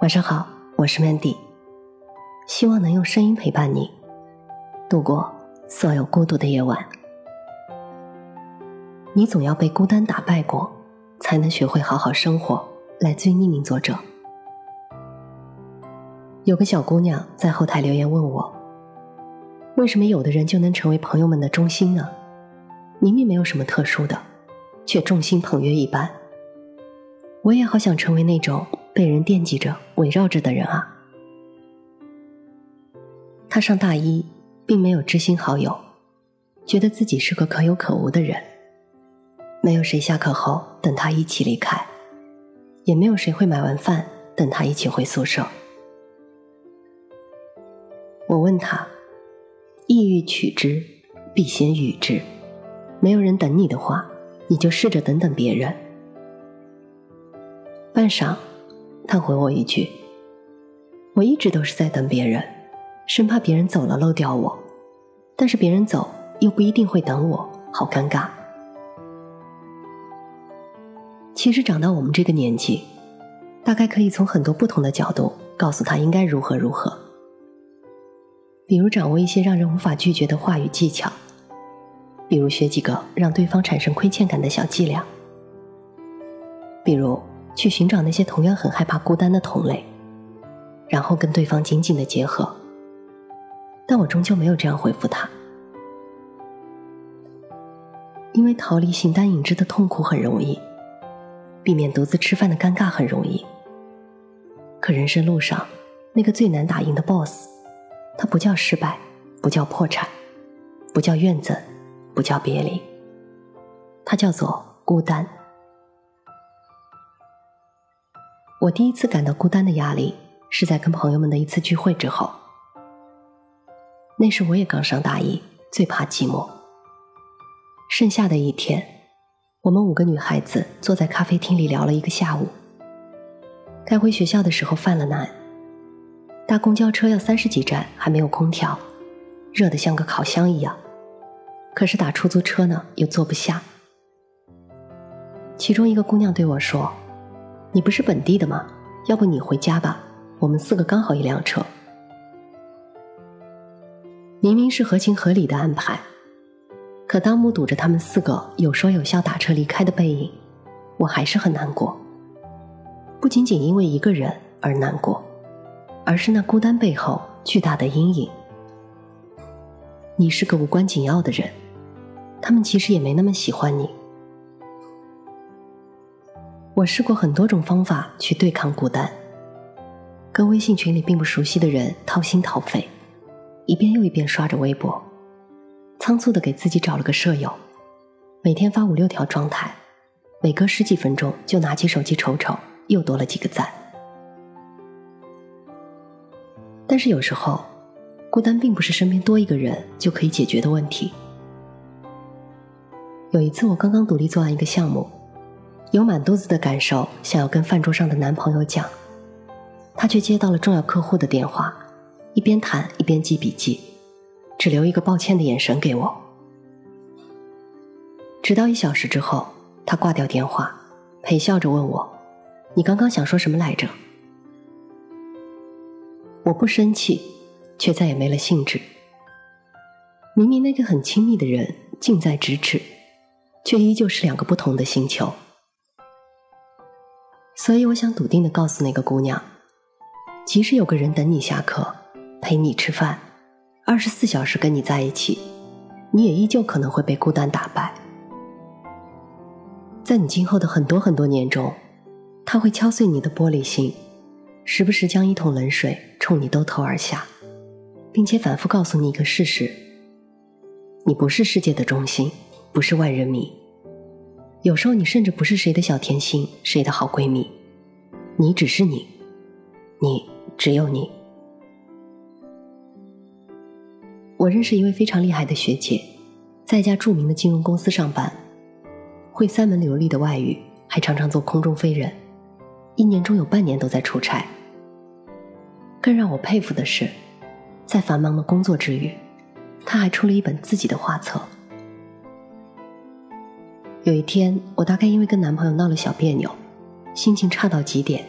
晚上好，我是 Mandy，希望能用声音陪伴你度过所有孤独的夜晚。你总要被孤单打败过，才能学会好好生活。来自于匿名作者。有个小姑娘在后台留言问我：为什么有的人就能成为朋友们的中心呢？明明没有什么特殊的，却众星捧月一般。我也好想成为那种。被人惦记着、围绕着的人啊！他上大一，并没有知心好友，觉得自己是个可有可无的人。没有谁下课后等他一起离开，也没有谁会买完饭等他一起回宿舍。我问他：“意欲取之，必先予之。没有人等你的话，你就试着等等别人。”半晌。他回我一句：“我一直都是在等别人，生怕别人走了漏掉我。但是别人走又不一定会等我，好尴尬。”其实长到我们这个年纪，大概可以从很多不同的角度告诉他应该如何如何。比如掌握一些让人无法拒绝的话语技巧，比如学几个让对方产生亏欠感的小伎俩，比如。去寻找那些同样很害怕孤单的同类，然后跟对方紧紧的结合。但我终究没有这样回复他，因为逃离形单影只的痛苦很容易，避免独自吃饭的尴尬很容易。可人生路上那个最难打赢的 BOSS，它不叫失败，不叫破产，不叫怨憎，不叫别离，它叫做孤单。我第一次感到孤单的压力，是在跟朋友们的一次聚会之后。那时我也刚上大一，最怕寂寞。盛夏的一天，我们五个女孩子坐在咖啡厅里聊了一个下午。该回学校的时候犯了难，搭公交车要三十几站，还没有空调，热得像个烤箱一样。可是打出租车呢，又坐不下。其中一个姑娘对我说。你不是本地的吗？要不你回家吧，我们四个刚好一辆车。明明是合情合理的安排，可当目睹着他们四个有说有笑打车离开的背影，我还是很难过。不仅仅因为一个人而难过，而是那孤单背后巨大的阴影。你是个无关紧要的人，他们其实也没那么喜欢你。我试过很多种方法去对抗孤单，跟微信群里并不熟悉的人掏心掏肺，一遍又一遍刷着微博，仓促的给自己找了个舍友，每天发五六条状态，每隔十几分钟就拿起手机瞅瞅，又多了几个赞。但是有时候，孤单并不是身边多一个人就可以解决的问题。有一次，我刚刚独立做完一个项目。有满肚子的感受，想要跟饭桌上的男朋友讲，他却接到了重要客户的电话，一边谈一边记笔记，只留一个抱歉的眼神给我。直到一小时之后，他挂掉电话，陪笑着问我：“你刚刚想说什么来着？”我不生气，却再也没了兴致。明明那个很亲密的人近在咫尺，却依旧是两个不同的星球。所以，我想笃定的告诉那个姑娘，即使有个人等你下课，陪你吃饭，二十四小时跟你在一起，你也依旧可能会被孤单打败。在你今后的很多很多年中，他会敲碎你的玻璃心，时不时将一桶冷水冲你兜头而下，并且反复告诉你一个事实：你不是世界的中心，不是万人迷。有时候，你甚至不是谁的小甜心，谁的好闺蜜，你只是你，你只有你。我认识一位非常厉害的学姐，在一家著名的金融公司上班，会三门流利的外语，还常常做空中飞人，一年中有半年都在出差。更让我佩服的是，在繁忙的工作之余，她还出了一本自己的画册。有一天，我大概因为跟男朋友闹了小别扭，心情差到极点。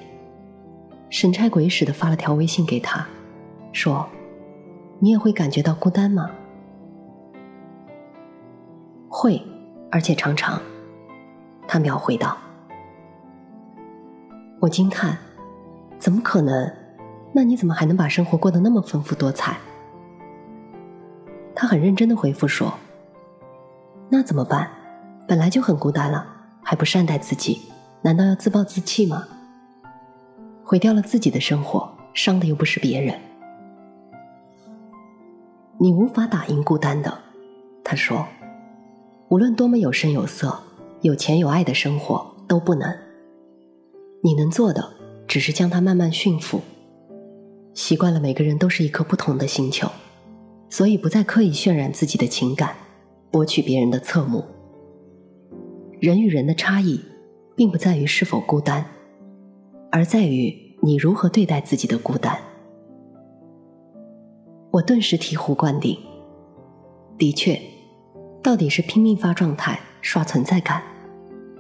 神差鬼使的发了条微信给他，说：“你也会感觉到孤单吗？”会，而且常常。他秒回道：“我惊叹，怎么可能？那你怎么还能把生活过得那么丰富多彩？”他很认真的回复说：“那怎么办？本来就很孤单了，还不善待自己，难道要自暴自弃吗？毁掉了自己的生活，伤的又不是别人。你无法打赢孤单的。”他说：“无论多么有声有色、有钱有爱的生活都不能。你能做的，只是将它慢慢驯服。习惯了，每个人都是一颗不同的星球。”所以不再刻意渲染自己的情感，博取别人的侧目。人与人的差异，并不在于是否孤单，而在于你如何对待自己的孤单。我顿时醍醐灌顶。的确，到底是拼命发状态刷存在感，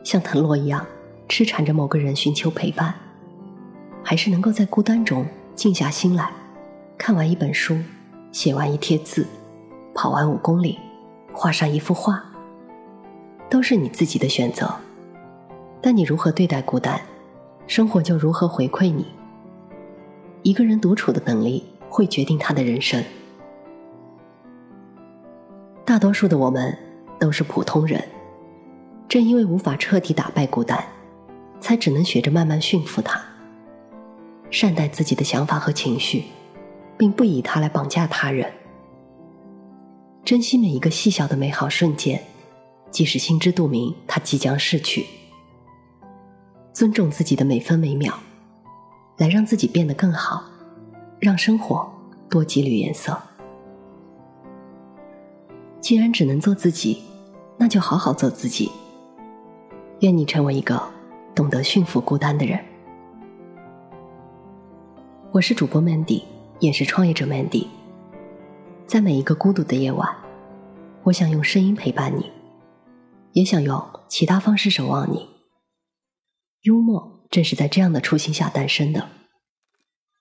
像藤萝一样痴缠着某个人寻求陪伴，还是能够在孤单中静下心来，看完一本书。写完一贴字，跑完五公里，画上一幅画，都是你自己的选择。但你如何对待孤单，生活就如何回馈你。一个人独处的能力，会决定他的人生。大多数的我们都是普通人，正因为无法彻底打败孤单，才只能学着慢慢驯服它，善待自己的想法和情绪。并不以它来绑架他人，珍惜每一个细小的美好瞬间，即使心知肚明它即将逝去。尊重自己的每分每秒，来让自己变得更好，让生活多几缕颜色。既然只能做自己，那就好好做自己。愿你成为一个懂得驯服孤单的人。我是主播 Mandy。也是创业者 Mandy，在每一个孤独的夜晚，我想用声音陪伴你，也想用其他方式守望你。幽默正是在这样的初心下诞生的，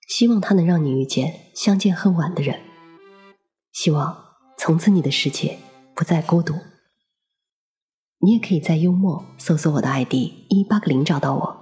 希望它能让你遇见相见恨晚的人，希望从此你的世界不再孤独。你也可以在幽默搜索我的 ID 一八个零找到我。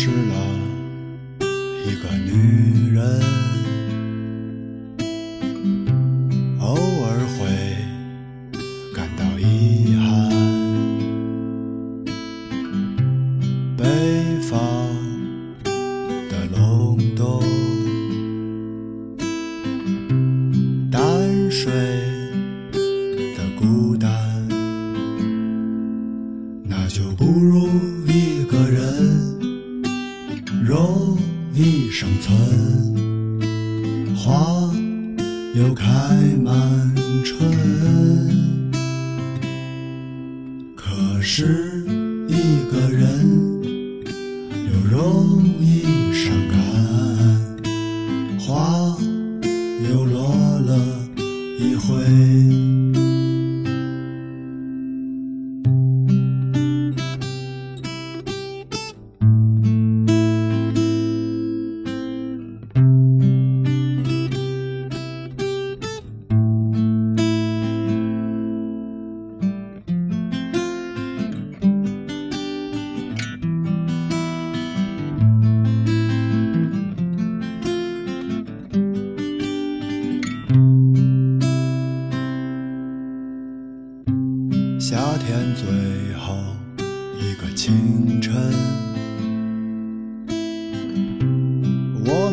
失了一个女人，偶尔会感到遗憾。北方的隆冬，淡水。一个人又容易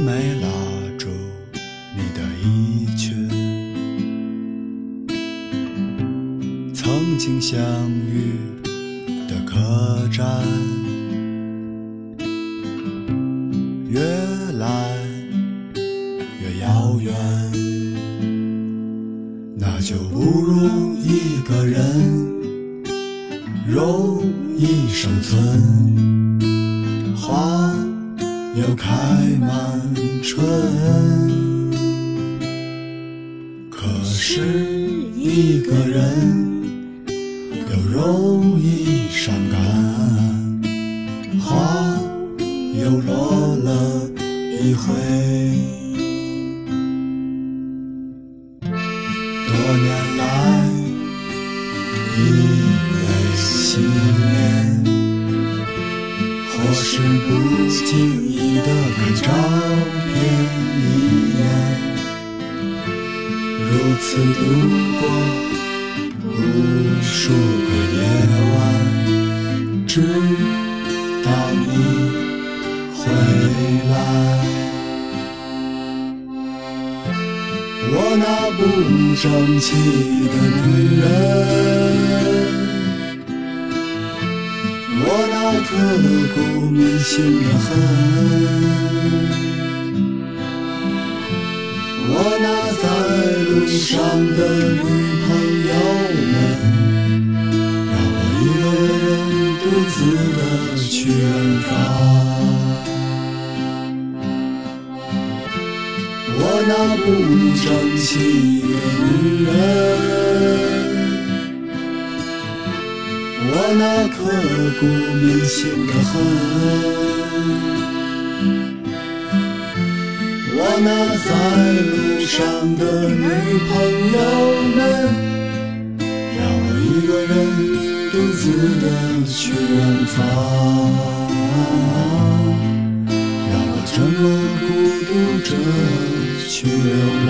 没拉住你的衣裙曾经相遇的客栈，越来越遥远。那就不如一个人容易生存，又开满春。可是一个人又容易伤感，花又落了一回。度过无数个夜晚，直到你回来。我那不争气的女人，我那刻骨铭心的恨，路上的女朋友们，让我一个人独自的去远方。我那不争气的女人，我那刻骨铭心的恨，我那在路上的女朋友们，让我一个人独自的去远方。让我这么孤独着去流浪。